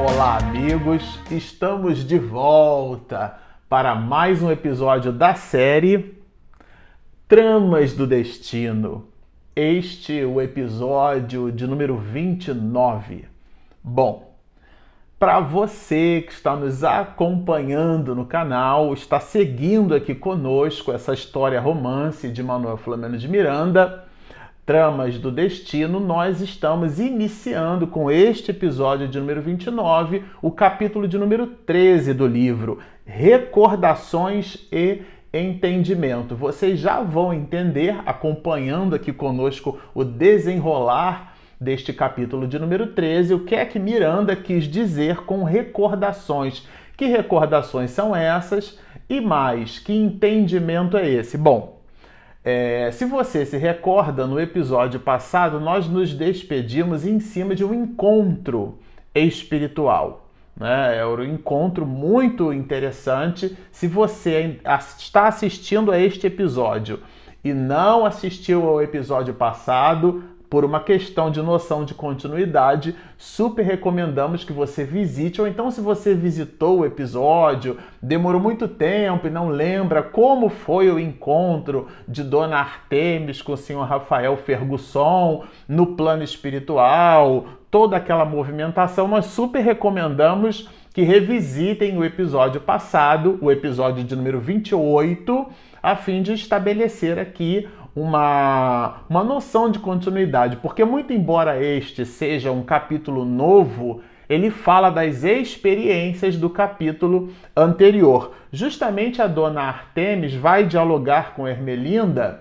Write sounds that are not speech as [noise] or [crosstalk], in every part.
Olá, amigos! Estamos de volta para mais um episódio da série Tramas do Destino. Este é o episódio de número 29. Bom, para você que está nos acompanhando no canal, está seguindo aqui conosco essa história romance de Manuel Flamengo de Miranda, Tramas do Destino, nós estamos iniciando com este episódio de número 29, o capítulo de número 13 do livro, Recordações e Entendimento. Vocês já vão entender, acompanhando aqui conosco o desenrolar deste capítulo de número 13, o que é que Miranda quis dizer com recordações. Que recordações são essas? E mais, que entendimento é esse? Bom, é, se você se recorda, no episódio passado nós nos despedimos em cima de um encontro espiritual. Né? É um encontro muito interessante. Se você está assistindo a este episódio e não assistiu ao episódio passado, por uma questão de noção de continuidade, super recomendamos que você visite, ou então, se você visitou o episódio, demorou muito tempo e não lembra como foi o encontro de Dona Artemis com o senhor Rafael Fergusson no plano espiritual, toda aquela movimentação, nós super recomendamos que revisitem o episódio passado, o episódio de número 28, a fim de estabelecer aqui uma, uma noção de continuidade, porque, muito embora este seja um capítulo novo, ele fala das experiências do capítulo anterior. Justamente a dona Artemis vai dialogar com Hermelinda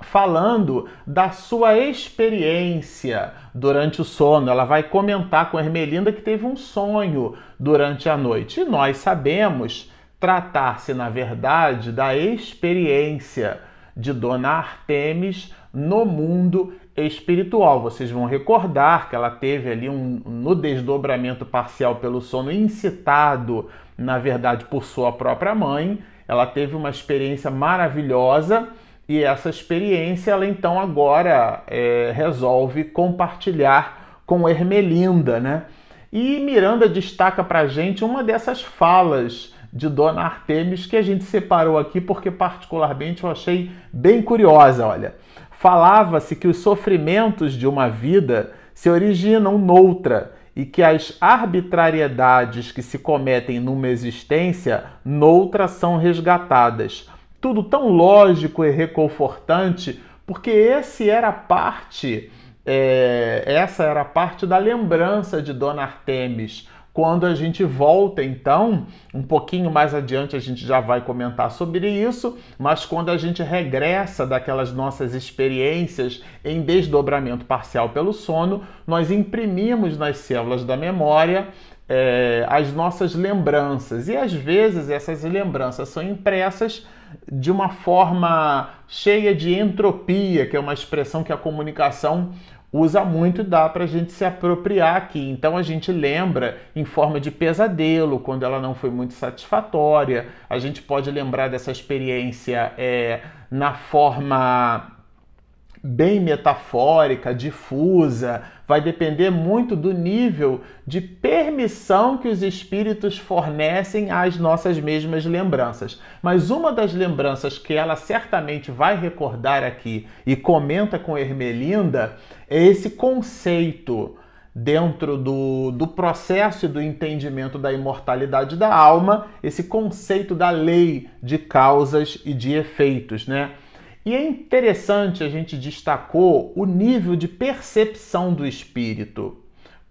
falando da sua experiência durante o sono. Ela vai comentar com Hermelinda que teve um sonho durante a noite. E nós sabemos tratar-se, na verdade, da experiência de Dona Artemis no mundo espiritual. Vocês vão recordar que ela teve ali um no desdobramento parcial pelo sono incitado, na verdade, por sua própria mãe. Ela teve uma experiência maravilhosa e essa experiência ela então agora é, resolve compartilhar com Hermelinda, né? E Miranda destaca para gente uma dessas falas de Dona Artemis que a gente separou aqui porque particularmente eu achei bem curiosa, olha. Falava-se que os sofrimentos de uma vida se originam noutra e que as arbitrariedades que se cometem numa existência noutra são resgatadas. Tudo tão lógico e reconfortante, porque esse era parte, é, essa era parte da lembrança de Dona Artemis quando a gente volta, então, um pouquinho mais adiante a gente já vai comentar sobre isso, mas quando a gente regressa daquelas nossas experiências em desdobramento parcial pelo sono, nós imprimimos nas células da memória é, as nossas lembranças. E às vezes essas lembranças são impressas de uma forma cheia de entropia, que é uma expressão que a comunicação usa muito dá para a gente se apropriar aqui. Então a gente lembra em forma de pesadelo, quando ela não foi muito satisfatória. A gente pode lembrar dessa experiência é, na forma bem metafórica, difusa, vai depender muito do nível de permissão que os espíritos fornecem às nossas mesmas lembranças. Mas uma das lembranças que ela certamente vai recordar aqui e comenta com Ermelinda é esse conceito dentro do, do processo e do entendimento da imortalidade da alma, esse conceito da lei de causas e de efeitos, né? E é interessante a gente destacou o nível de percepção do espírito,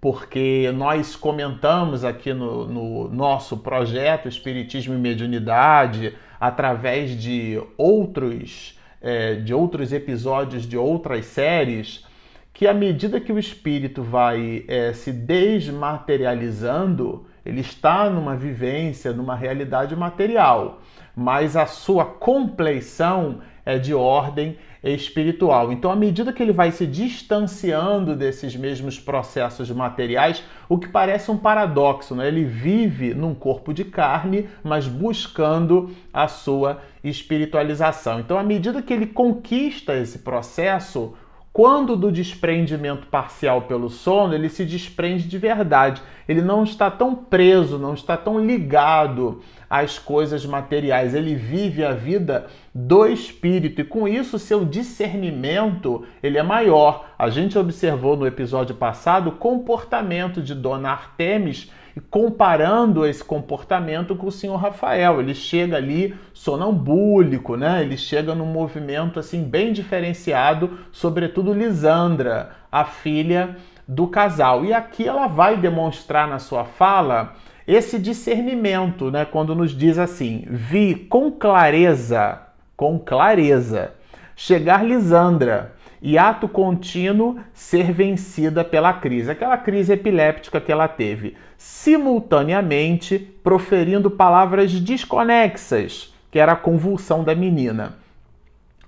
porque nós comentamos aqui no, no nosso projeto Espiritismo e Mediunidade, através de outros, é, de outros episódios de outras séries, que à medida que o espírito vai é, se desmaterializando, ele está numa vivência, numa realidade material, mas a sua compleição é de ordem espiritual. Então, à medida que ele vai se distanciando desses mesmos processos materiais, o que parece um paradoxo, né? ele vive num corpo de carne, mas buscando a sua espiritualização. Então, à medida que ele conquista esse processo, quando do desprendimento parcial pelo sono, ele se desprende de verdade. Ele não está tão preso, não está tão ligado às coisas materiais. Ele vive a vida do espírito e com isso seu discernimento ele é maior. A gente observou no episódio passado o comportamento de Dona Artemis comparando esse comportamento com o senhor Rafael. Ele chega ali sonambúlico, né? Ele chega num movimento assim bem diferenciado, sobretudo Lisandra, a filha do casal. E aqui ela vai demonstrar na sua fala esse discernimento, né? Quando nos diz assim: "Vi com clareza, com clareza, chegar Lisandra, e ato contínuo ser vencida pela crise, aquela crise epiléptica que ela teve, simultaneamente proferindo palavras desconexas, que era a convulsão da menina.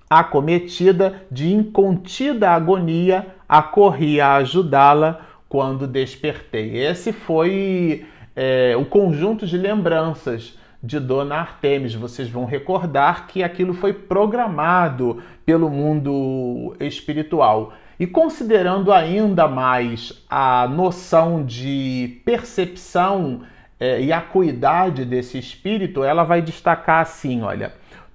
Acometida de incontida agonia, acorri a ajudá-la quando despertei. Esse foi é, o conjunto de lembranças de Dona Artemis. Vocês vão recordar que aquilo foi programado pelo mundo espiritual. E considerando ainda mais a noção de percepção é, e acuidade desse espírito, ela vai destacar assim: olha,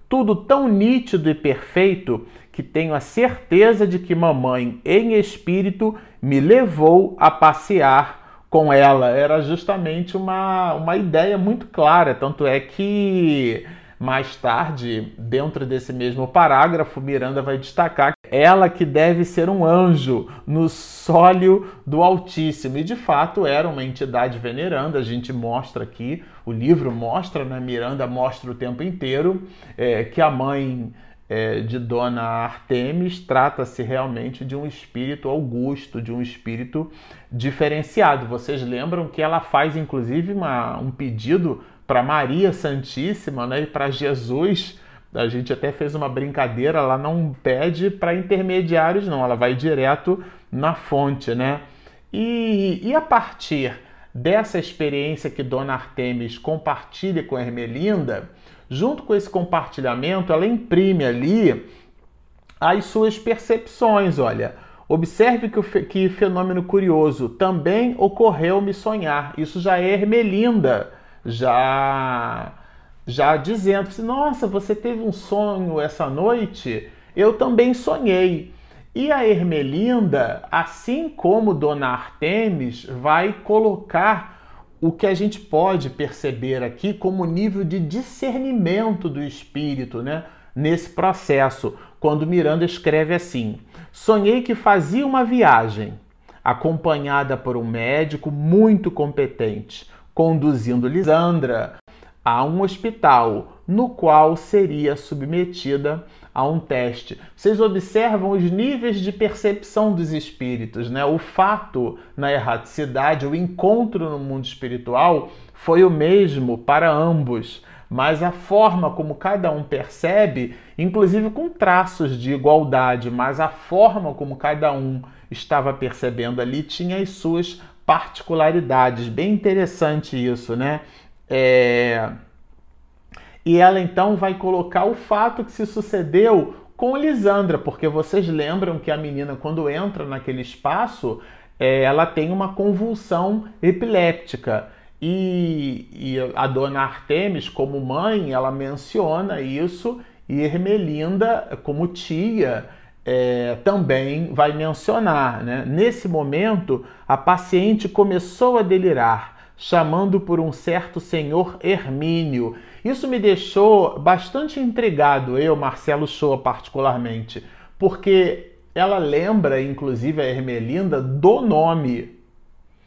tudo tão nítido e perfeito que tenho a certeza de que mamãe, em espírito, me levou a passear com ela. Era justamente uma, uma ideia muito clara. Tanto é que mais tarde, dentro desse mesmo parágrafo, Miranda vai destacar ela que deve ser um anjo no sólio do Altíssimo. E de fato era uma entidade veneranda. A gente mostra aqui, o livro mostra, né? Miranda mostra o tempo inteiro é, que a mãe é, de Dona Artemis trata-se realmente de um espírito augusto, de um espírito diferenciado. Vocês lembram que ela faz inclusive uma, um pedido para Maria Santíssima né, e para Jesus. A gente até fez uma brincadeira, ela não pede para intermediários, não, ela vai direto na fonte, né? E, e a partir dessa experiência que Dona Artemis compartilha com Hermelinda, junto com esse compartilhamento, ela imprime ali as suas percepções. Olha, observe que, que fenômeno curioso também ocorreu me sonhar. Isso já é Hermelinda, já já dizendo assim, nossa, você teve um sonho essa noite? Eu também sonhei. E a Hermelinda, assim como Dona Artemis, vai colocar o que a gente pode perceber aqui como nível de discernimento do espírito, né? Nesse processo, quando Miranda escreve assim: Sonhei que fazia uma viagem, acompanhada por um médico muito competente, conduzindo Lisandra a um hospital no qual seria submetida a um teste. Vocês observam os níveis de percepção dos espíritos, né? O fato na erraticidade, o encontro no mundo espiritual foi o mesmo para ambos, mas a forma como cada um percebe, inclusive com traços de igualdade, mas a forma como cada um estava percebendo ali tinha as suas particularidades. Bem interessante isso, né? É e ela então vai colocar o fato que se sucedeu com Lisandra, porque vocês lembram que a menina, quando entra naquele espaço, é, ela tem uma convulsão epiléptica. E, e, a dona Artemis, como mãe, ela menciona isso, e Ermelinda, como tia, é, também vai mencionar. Né? Nesse momento, a paciente começou a delirar, chamando por um certo senhor Hermínio isso me deixou bastante intrigado, eu, Marcelo Shoa, particularmente, porque ela lembra, inclusive, a Hermelinda do nome.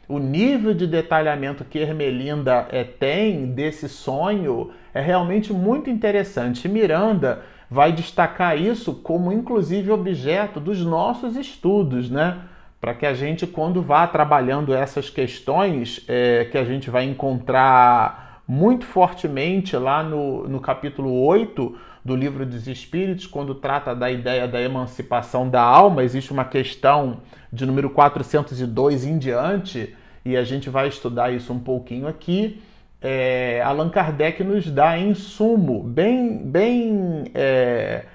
O nível de detalhamento que Hermelinda é, tem desse sonho é realmente muito interessante. Miranda vai destacar isso como, inclusive, objeto dos nossos estudos, né? Para que a gente, quando vá trabalhando essas questões, é, que a gente vai encontrar muito fortemente lá no, no capítulo 8 do livro dos Espíritos, quando trata da ideia da emancipação da alma, existe uma questão de número 402 em diante, e a gente vai estudar isso um pouquinho aqui. É, Allan Kardec nos dá em sumo bem, bem, é,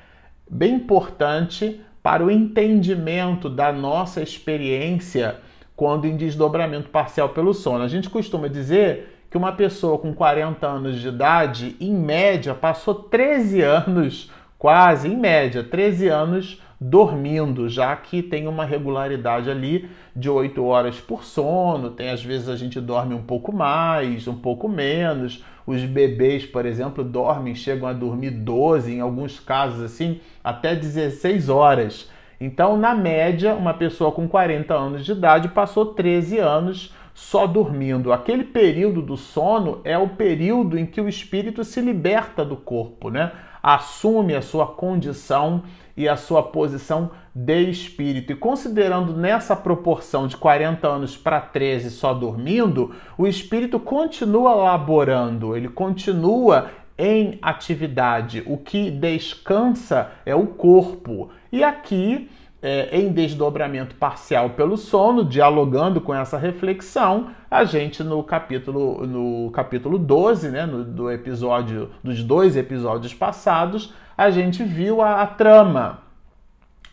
bem importante para o entendimento da nossa experiência quando em desdobramento parcial pelo sono. A gente costuma dizer que uma pessoa com 40 anos de idade, em média, passou 13 anos, quase, em média, 13 anos dormindo, já que tem uma regularidade ali de 8 horas por sono, tem às vezes a gente dorme um pouco mais, um pouco menos. Os bebês, por exemplo, dormem, chegam a dormir 12, em alguns casos assim, até 16 horas. Então, na média, uma pessoa com 40 anos de idade passou 13 anos só dormindo. Aquele período do sono é o período em que o espírito se liberta do corpo, né? Assume a sua condição e a sua posição de espírito. E considerando nessa proporção de 40 anos para 13 só dormindo, o espírito continua laborando, ele continua em atividade. O que descansa é o corpo. E aqui, é, em desdobramento parcial pelo sono, dialogando com essa reflexão, a gente no capítulo no capítulo 12, né, no, do episódio dos dois episódios passados, a gente viu a, a trama,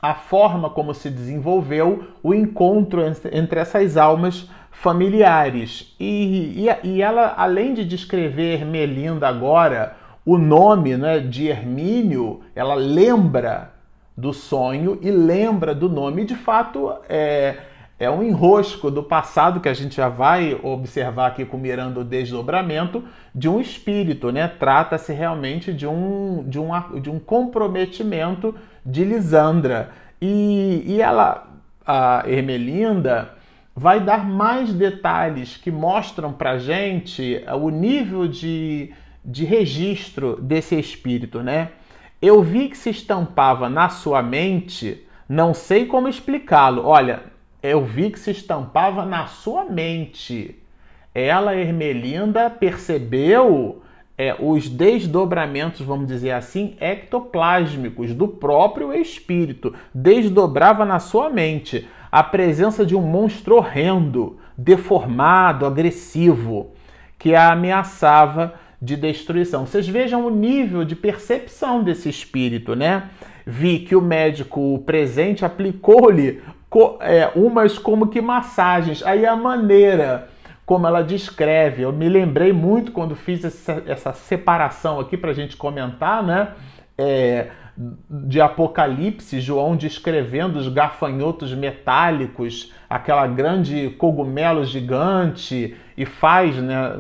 a forma como se desenvolveu o encontro entre essas almas familiares. E, e, e ela, além de descrever Melinda agora, o nome né, de Hermínio, ela lembra do sonho e lembra do nome. E de fato, é, é um enrosco do passado que a gente já vai observar aqui com Miranda o desdobramento de um espírito, né? Trata-se realmente de um, de, um, de um comprometimento de Lisandra. E, e ela, a Ermelinda, vai dar mais detalhes que mostram para gente o nível de, de registro desse espírito, né? Eu vi que se estampava na sua mente, não sei como explicá-lo. Olha, eu vi que se estampava na sua mente. Ela, Ermelinda, percebeu é, os desdobramentos, vamos dizer assim, ectoplásmicos do próprio espírito. Desdobrava na sua mente a presença de um monstro horrendo, deformado, agressivo, que a ameaçava de destruição. Vocês vejam o nível de percepção desse espírito, né? Vi que o médico presente aplicou-lhe é, umas como que massagens. Aí a maneira como ela descreve, eu me lembrei muito quando fiz essa, essa separação aqui para a gente comentar, né? É, de Apocalipse, João descrevendo os gafanhotos metálicos, aquela grande cogumelo gigante, e faz, né,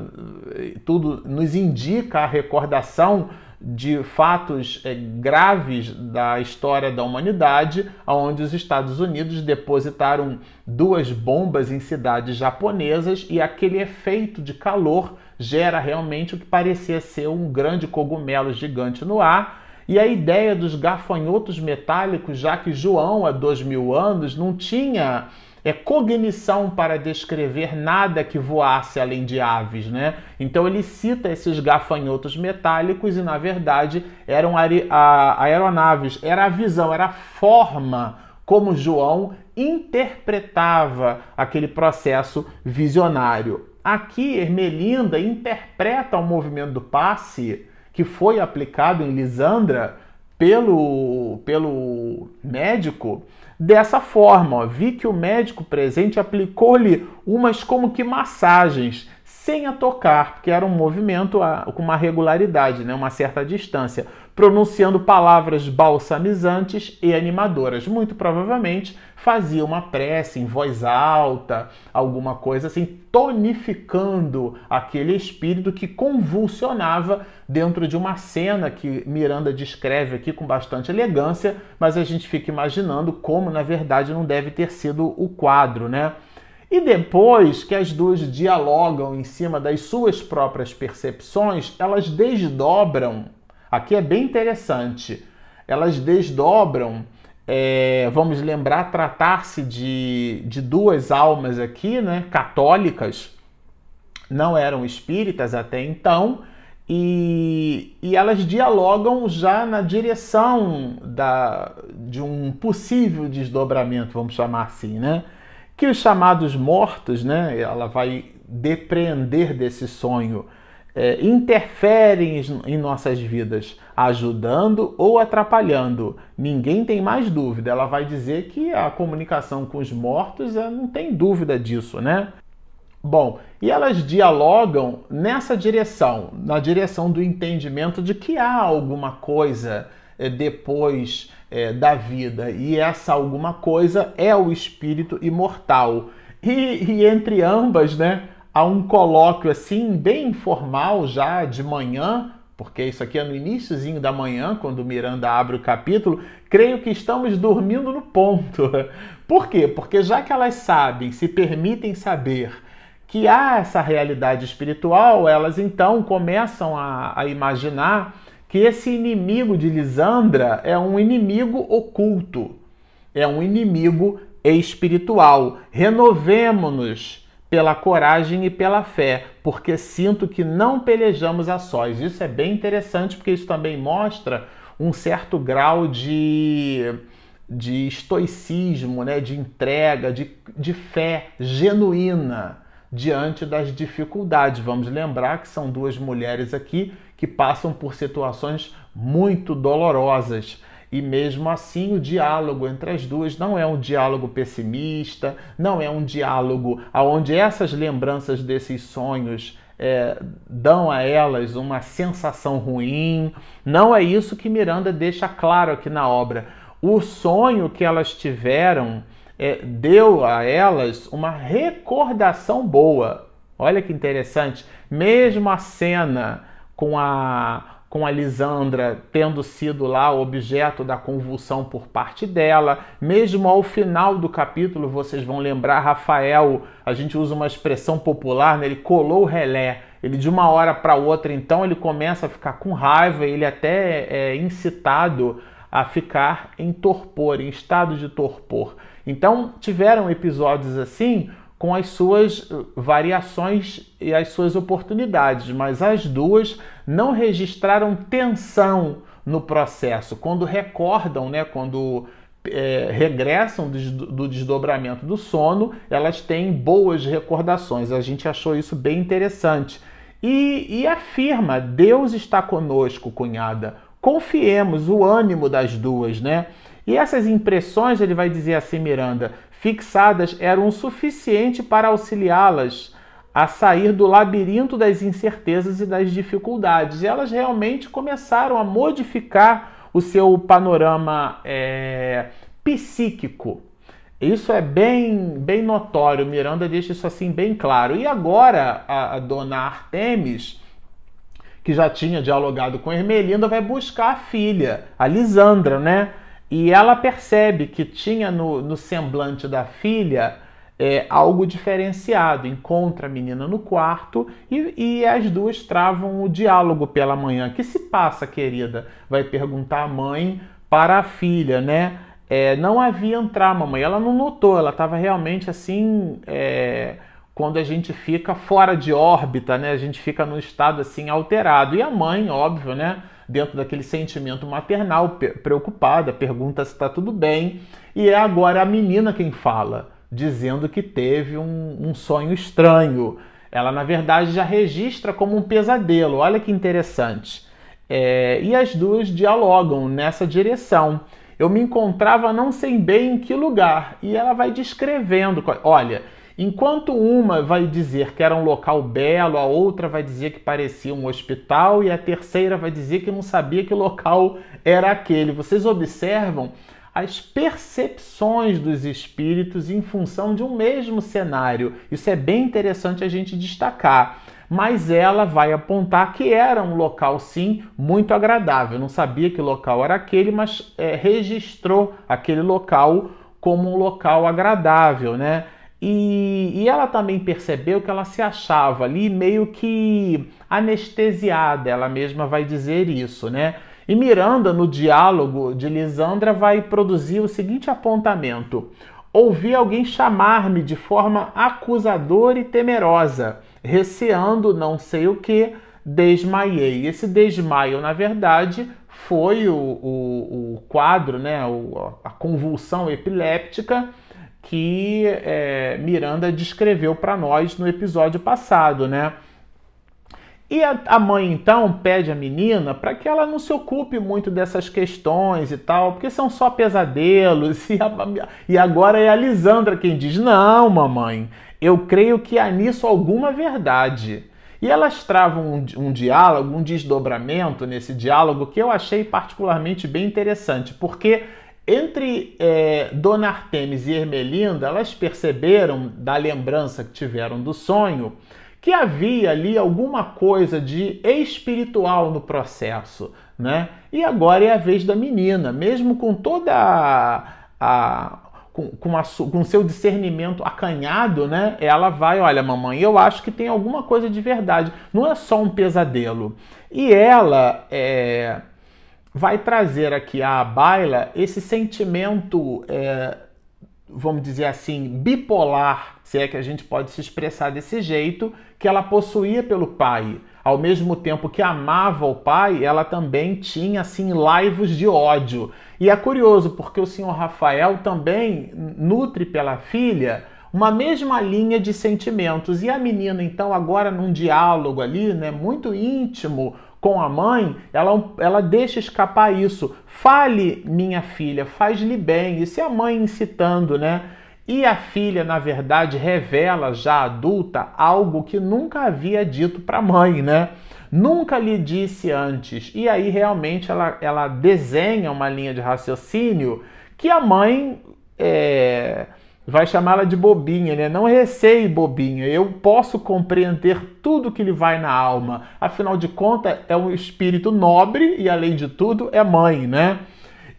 tudo nos indica a recordação de fatos é, graves da história da humanidade, onde os Estados Unidos depositaram duas bombas em cidades japonesas e aquele efeito de calor gera realmente o que parecia ser um grande cogumelo gigante no ar. E a ideia dos gafanhotos metálicos, já que João, há dois mil anos, não tinha é cognição para descrever nada que voasse além de aves, né? Então ele cita esses gafanhotos metálicos e na verdade eram aeronaves, era a visão, era a forma como João interpretava aquele processo visionário. Aqui Ermelinda interpreta o movimento do passe que foi aplicado em Lisandra pelo, pelo médico dessa forma. Ó. Vi que o médico presente aplicou-lhe umas como que massagens, sem a tocar, porque era um movimento com uma regularidade, né, uma certa distância pronunciando palavras balsamizantes e animadoras. Muito provavelmente fazia uma prece em voz alta, alguma coisa assim, tonificando aquele espírito que convulsionava dentro de uma cena que Miranda descreve aqui com bastante elegância, mas a gente fica imaginando como na verdade não deve ter sido o quadro, né? E depois que as duas dialogam em cima das suas próprias percepções, elas desdobram Aqui é bem interessante. Elas desdobram, é, vamos lembrar, tratar-se de, de duas almas aqui, né, católicas, não eram espíritas até então, e, e elas dialogam já na direção da, de um possível desdobramento, vamos chamar assim, né? Que os chamados mortos, né? Ela vai depreender desse sonho é, interferem em nossas vidas, ajudando ou atrapalhando. Ninguém tem mais dúvida. Ela vai dizer que a comunicação com os mortos é, não tem dúvida disso, né? Bom, e elas dialogam nessa direção, na direção do entendimento de que há alguma coisa depois é, da vida, e essa alguma coisa é o espírito imortal. E, e entre ambas, né, há um colóquio assim, bem informal já de manhã, porque isso aqui é no iníciozinho da manhã, quando Miranda abre o capítulo, creio que estamos dormindo no ponto. [laughs] Por quê? Porque já que elas sabem, se permitem saber que há essa realidade espiritual, elas então começam a, a imaginar que esse inimigo de Lisandra é um inimigo oculto, é um inimigo espiritual. Renovemo-nos pela coragem e pela fé, porque sinto que não pelejamos a sós. Isso é bem interessante, porque isso também mostra um certo grau de, de estoicismo, né? de entrega, de, de fé genuína diante das dificuldades. Vamos lembrar que são duas mulheres aqui que passam por situações muito dolorosas e mesmo assim o diálogo entre as duas não é um diálogo pessimista, não é um diálogo onde essas lembranças desses sonhos é, dão a elas uma sensação ruim. Não é isso que Miranda deixa claro aqui na obra. O sonho que elas tiveram é, deu a elas uma recordação boa. Olha que interessante. Mesmo a cena com a com a Lisandra tendo sido lá objeto da convulsão por parte dela. Mesmo ao final do capítulo, vocês vão lembrar, Rafael, a gente usa uma expressão popular, né? ele colou o relé. Ele de uma hora para outra, então, ele começa a ficar com raiva, ele até é incitado a ficar em torpor, em estado de torpor. Então, tiveram episódios assim com as suas uh, variações e as suas oportunidades, mas as duas não registraram tensão no processo. Quando recordam, né, quando é, regressam do desdobramento do sono, elas têm boas recordações. A gente achou isso bem interessante. E, e afirma: Deus está conosco, cunhada. Confiemos, o ânimo das duas, né? E essas impressões, ele vai dizer assim, Miranda, fixadas eram o suficiente para auxiliá-las a sair do labirinto das incertezas e das dificuldades. E elas realmente começaram a modificar o seu panorama é, psíquico. Isso é bem, bem notório, Miranda deixa isso assim bem claro. E agora a, a dona Artemis, que já tinha dialogado com Ermelinda, vai buscar a filha, a Lisandra, né? E ela percebe que tinha no, no semblante da filha é, algo diferenciado. Encontra a menina no quarto e, e, as duas travam o diálogo pela manhã. Que se passa, querida? Vai perguntar a mãe para a filha, né? É, não havia entrar, mamãe. Ela não notou, ela estava realmente assim. É, quando a gente fica fora de órbita, né? A gente fica num estado assim alterado. E a mãe, óbvio, né? Dentro daquele sentimento maternal, preocupada, pergunta se está tudo bem. E é agora a menina quem fala, dizendo que teve um, um sonho estranho. Ela, na verdade, já registra como um pesadelo. Olha que interessante. É, e as duas dialogam nessa direção. Eu me encontrava não sei bem em que lugar. E ela vai descrevendo. Olha, Enquanto uma vai dizer que era um local belo, a outra vai dizer que parecia um hospital e a terceira vai dizer que não sabia que local era aquele. Vocês observam as percepções dos espíritos em função de um mesmo cenário. Isso é bem interessante a gente destacar. Mas ela vai apontar que era um local, sim, muito agradável. Não sabia que local era aquele, mas é, registrou aquele local como um local agradável, né? E, e, ela também percebeu que ela se achava ali meio que anestesiada, ela mesma vai dizer isso, né? E Miranda, no diálogo de Lisandra, vai produzir o seguinte apontamento: Ouvi alguém chamar-me de forma acusadora e temerosa, receando não sei o que, desmaiei. Esse desmaio, na verdade, foi o, o, o quadro, né, a convulsão epiléptica que é, Miranda descreveu para nós no episódio passado, né? E a, a mãe então pede à menina para que ela não se ocupe muito dessas questões e tal, porque são só pesadelos. [laughs] E, a, e agora é a Lisandra quem diz: Não, mamãe, eu creio que há nisso alguma verdade. E elas travam um, um, diálogo, um desdobramento nesse diálogo que eu achei particularmente bem interessante, porque entre é, Dona Artemis e Ermelinda, elas perceberam da lembrança que tiveram do sonho que havia ali alguma coisa de espiritual no processo, né? E agora é a vez da menina, mesmo com toda a, a com, com, a, com seu discernimento acanhado, né? Ela vai, olha, mamãe, eu acho que tem alguma coisa de verdade. Não é só um pesadelo. E ela é, vai trazer aqui à baila esse sentimento, é, vamos dizer assim, bipolar, se é que a gente pode se expressar desse jeito, que ela possuía pelo pai. Ao mesmo tempo que amava o pai, ela também tinha assim laivos de ódio. E é curioso porque o senhor Rafael também nutre pela filha uma mesma linha de sentimentos. E a menina, então, agora num diálogo ali, né, muito íntimo com a mãe, ela, ela deixa escapar isso. Fale, minha filha, faz-lhe bem. E se a mãe incitando, né? E a filha, na verdade, revela já adulta algo que nunca havia dito para a mãe, né? Nunca lhe disse antes. E aí realmente ela, ela desenha uma linha de raciocínio que a mãe é, vai chamá-la de bobinha, né? Não receie bobinha. Eu posso compreender tudo que lhe vai na alma. Afinal de contas, é um espírito nobre e, além de tudo, é mãe, né?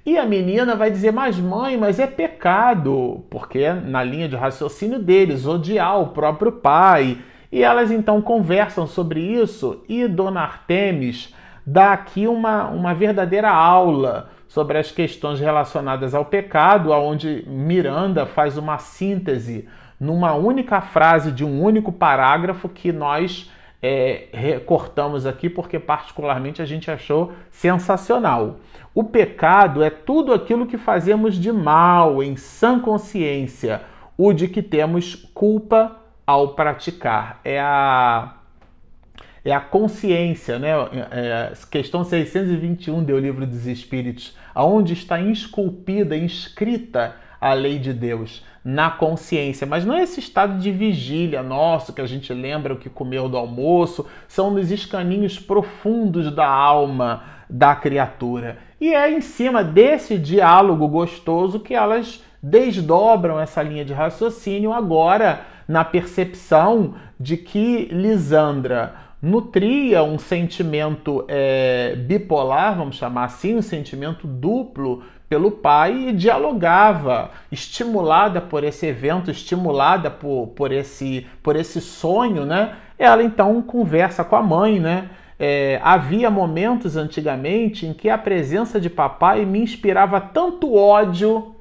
E a menina vai dizer, mas mãe, mas é pecado, porque na linha de raciocínio deles, odiar o próprio pai. E elas então conversam sobre isso e Dona Artemis dá aqui uma, uma verdadeira aula sobre as questões relacionadas ao pecado, onde Miranda faz uma síntese numa única frase de um único parágrafo que nós é, recortamos aqui porque particularmente a gente achou sensacional. O pecado é tudo aquilo que fazemos de mal em sã consciência, o de que temos culpa ao praticar. É a é a consciência, né? É, questão 621 do Livro dos Espíritos, aonde está esculpida, inscrita a lei de Deus na consciência, mas não é esse estado de vigília nosso que a gente lembra o que comeu do almoço, são nos escaninhos profundos da alma da criatura. E é em cima desse diálogo gostoso que elas desdobram essa linha de raciocínio agora na percepção de que Lisandra nutria um sentimento é, bipolar, vamos chamar assim, um sentimento duplo pelo pai e dialogava, estimulada por esse evento, estimulada por, por, esse, por esse sonho, né? Ela então conversa com a mãe, né? É, havia momentos antigamente em que a presença de papai me inspirava tanto ódio.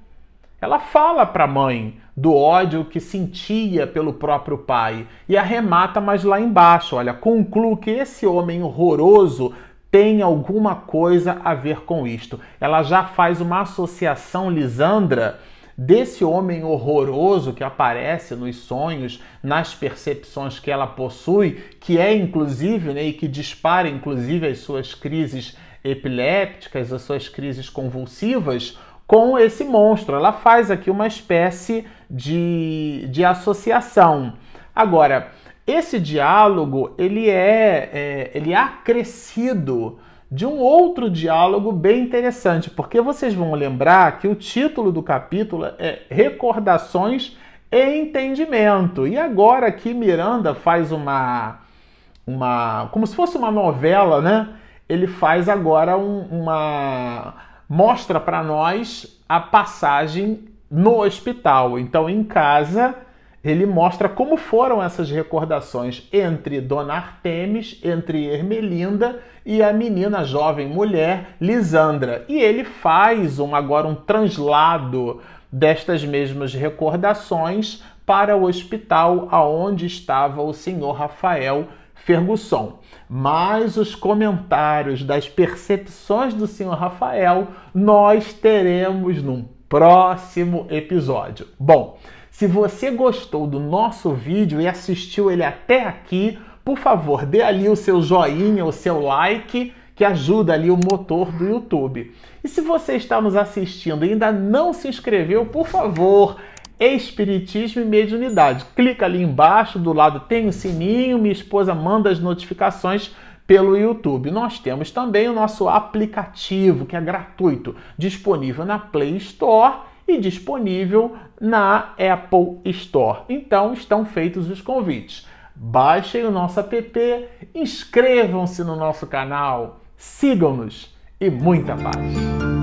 Ela fala para a mãe do ódio que sentia pelo próprio pai e arremata mais lá embaixo. Olha, concluo que esse homem horroroso tem alguma coisa a ver com isto. Ela já faz uma associação, Lisandra, desse homem horroroso que aparece nos sonhos, nas percepções que ela possui, que é inclusive, né, e que dispara inclusive as suas crises epilépticas, as suas crises convulsivas, com esse monstro. Ela faz aqui uma espécie de, de associação. Agora, esse diálogo ele é, é ele é acrescido de um outro diálogo bem interessante, porque vocês vão lembrar que o título do capítulo é Recordações e Entendimento. E agora aqui Miranda faz uma uma como se fosse uma novela, né? Ele faz agora um, uma mostra para nós a passagem no hospital. Então em casa ele mostra como foram essas recordações entre Dona Artemis, entre Ermelinda e a menina jovem mulher Lisandra. E ele faz um, agora um translado destas mesmas recordações para o hospital aonde estava o senhor Rafael Fergusson. Mas os comentários das percepções do senhor Rafael nós teremos num próximo episódio. Bom, se você gostou do nosso vídeo e assistiu ele até aqui, por favor, dê ali o seu joinha, o seu like, que ajuda ali o motor do YouTube. E se você está nos assistindo e ainda não se inscreveu, por favor, Espiritismo e Mediunidade. Clica ali embaixo, do lado tem um sininho, minha esposa manda as notificações pelo YouTube. Nós temos também o nosso aplicativo, que é gratuito, disponível na Play Store e disponível na Apple Store. Então estão feitos os convites. Baixem o nosso app, inscrevam-se no nosso canal, sigam-nos e muita paz.